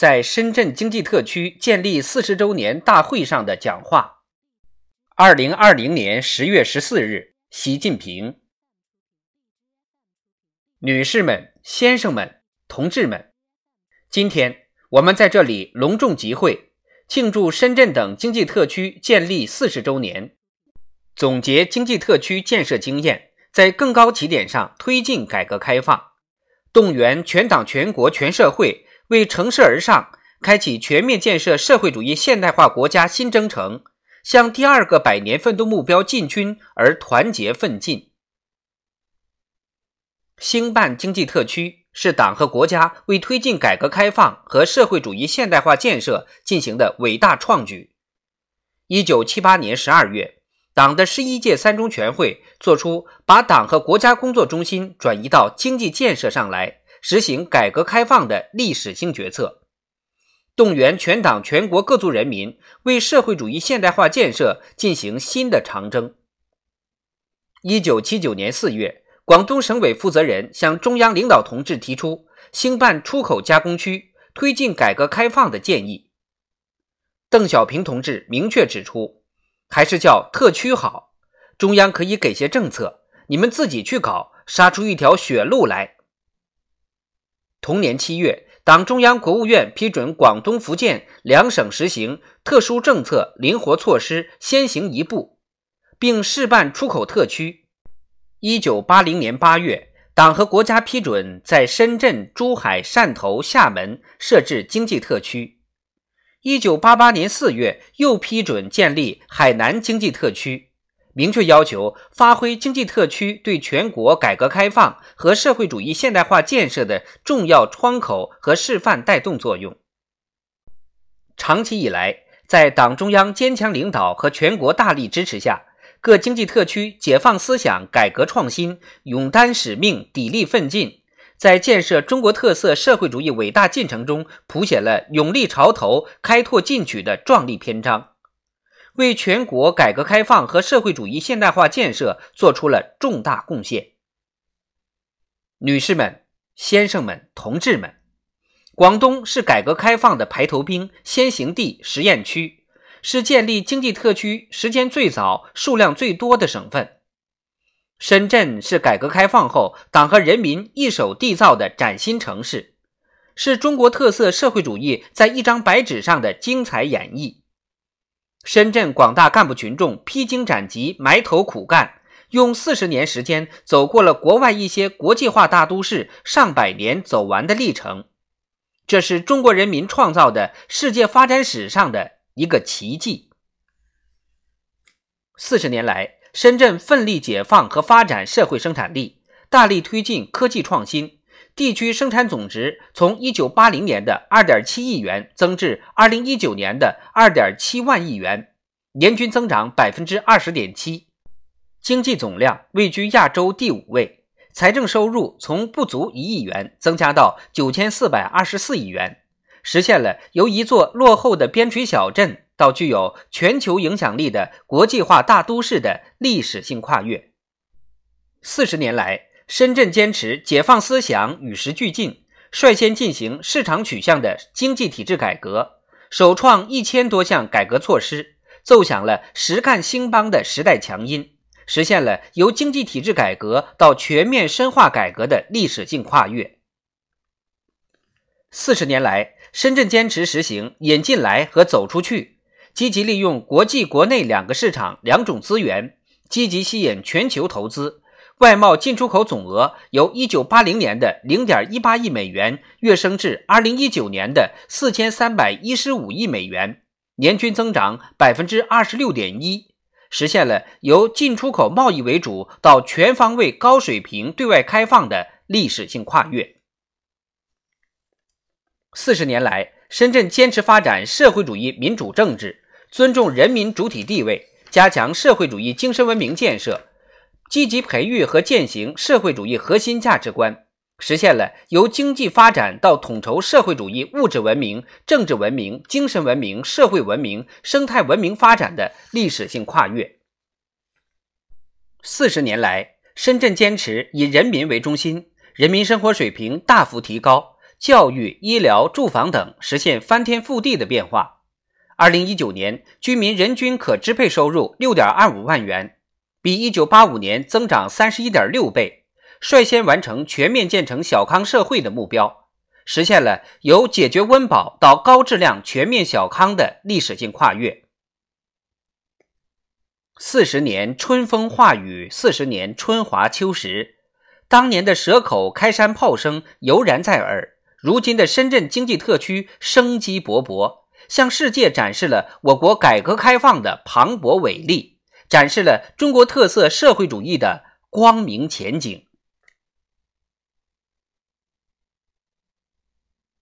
在深圳经济特区建立四十周年大会上的讲话。二零二零年十月十四日，习近平。女士们、先生们、同志们，今天我们在这里隆重集会，庆祝深圳等经济特区建立四十周年，总结经济特区建设经验，在更高起点上推进改革开放，动员全党全国全社会。为乘势而上，开启全面建设社会主义现代化国家新征程，向第二个百年奋斗目标进军而团结奋进。兴办经济特区是党和国家为推进改革开放和社会主义现代化建设进行的伟大创举。一九七八年十二月，党的十一届三中全会作出把党和国家工作中心转移到经济建设上来。实行改革开放的历史性决策，动员全党全国各族人民为社会主义现代化建设进行新的长征。一九七九年四月，广东省委负责人向中央领导同志提出兴办出口加工区，推进改革开放的建议。邓小平同志明确指出，还是叫特区好，中央可以给些政策，你们自己去搞，杀出一条血路来。同年七月，党中央、国务院批准广东、福建两省实行特殊政策灵活措施先行一步，并试办出口特区。一九八零年八月，党和国家批准在深圳、珠海、汕头、厦门设置经济特区。一九八八年四月，又批准建立海南经济特区。明确要求发挥经济特区对全国改革开放和社会主义现代化建设的重要窗口和示范带动作用。长期以来，在党中央坚强领导和全国大力支持下，各经济特区解放思想、改革创新，勇担使命、砥砺奋进，在建设中国特色社会主义伟大进程中谱写了勇立潮头、开拓进取的壮丽篇章。为全国改革开放和社会主义现代化建设做出了重大贡献。女士们、先生们、同志们，广东是改革开放的排头兵、先行地、实验区，是建立经济特区时间最早、数量最多的省份。深圳是改革开放后党和人民一手缔造的崭新城市，是中国特色社会主义在一张白纸上的精彩演绎。深圳广大干部群众披荆斩棘、埋头苦干，用四十年时间走过了国外一些国际化大都市上百年走完的历程，这是中国人民创造的世界发展史上的一个奇迹。四十年来，深圳奋力解放和发展社会生产力，大力推进科技创新。地区生产总值从一九八零年的二点七亿元增至二零一九年的二点七万亿元，年均增长百分之二十点七，经济总量位居亚洲第五位，财政收入从不足一亿元增加到九千四百二十四亿元，实现了由一座落后的边陲小镇到具有全球影响力的国际化大都市的历史性跨越。四十年来。深圳坚持解放思想、与时俱进，率先进行市场取向的经济体制改革，首创一千多项改革措施，奏响了实干兴邦的时代强音，实现了由经济体制改革到全面深化改革的历史性跨越。四十年来，深圳坚持实行引进来和走出去，积极利用国际国内两个市场两种资源，积极吸引全球投资。外贸进出口总额由一九八零年的零点一八亿美元跃升至二零一九年的四千三百一十五亿美元，年均增长百分之二十六点一，实现了由进出口贸易为主到全方位高水平对外开放的历史性跨越。四十年来，深圳坚持发展社会主义民主政治，尊重人民主体地位，加强社会主义精神文明建设。积极培育和践行社会主义核心价值观，实现了由经济发展到统筹社会主义物质文明、政治文明、精神文明、社会文明、生态文明发展的历史性跨越。四十年来，深圳坚持以人民为中心，人民生活水平大幅提高，教育、医疗、住房等实现翻天覆地的变化。二零一九年，居民人均可支配收入六点二五万元，比一九八五年增长三十一点六倍，率先完成全面建成小康社会的目标，实现了由解决温饱到高质量全面小康的历史性跨越。四十年春风化雨，四十年春华秋实。当年的蛇口开山炮声犹然在耳，如今的深圳经济特区生机勃勃。向世界展示了我国改革开放的磅礴伟力，展示了中国特色社会主义的光明前景。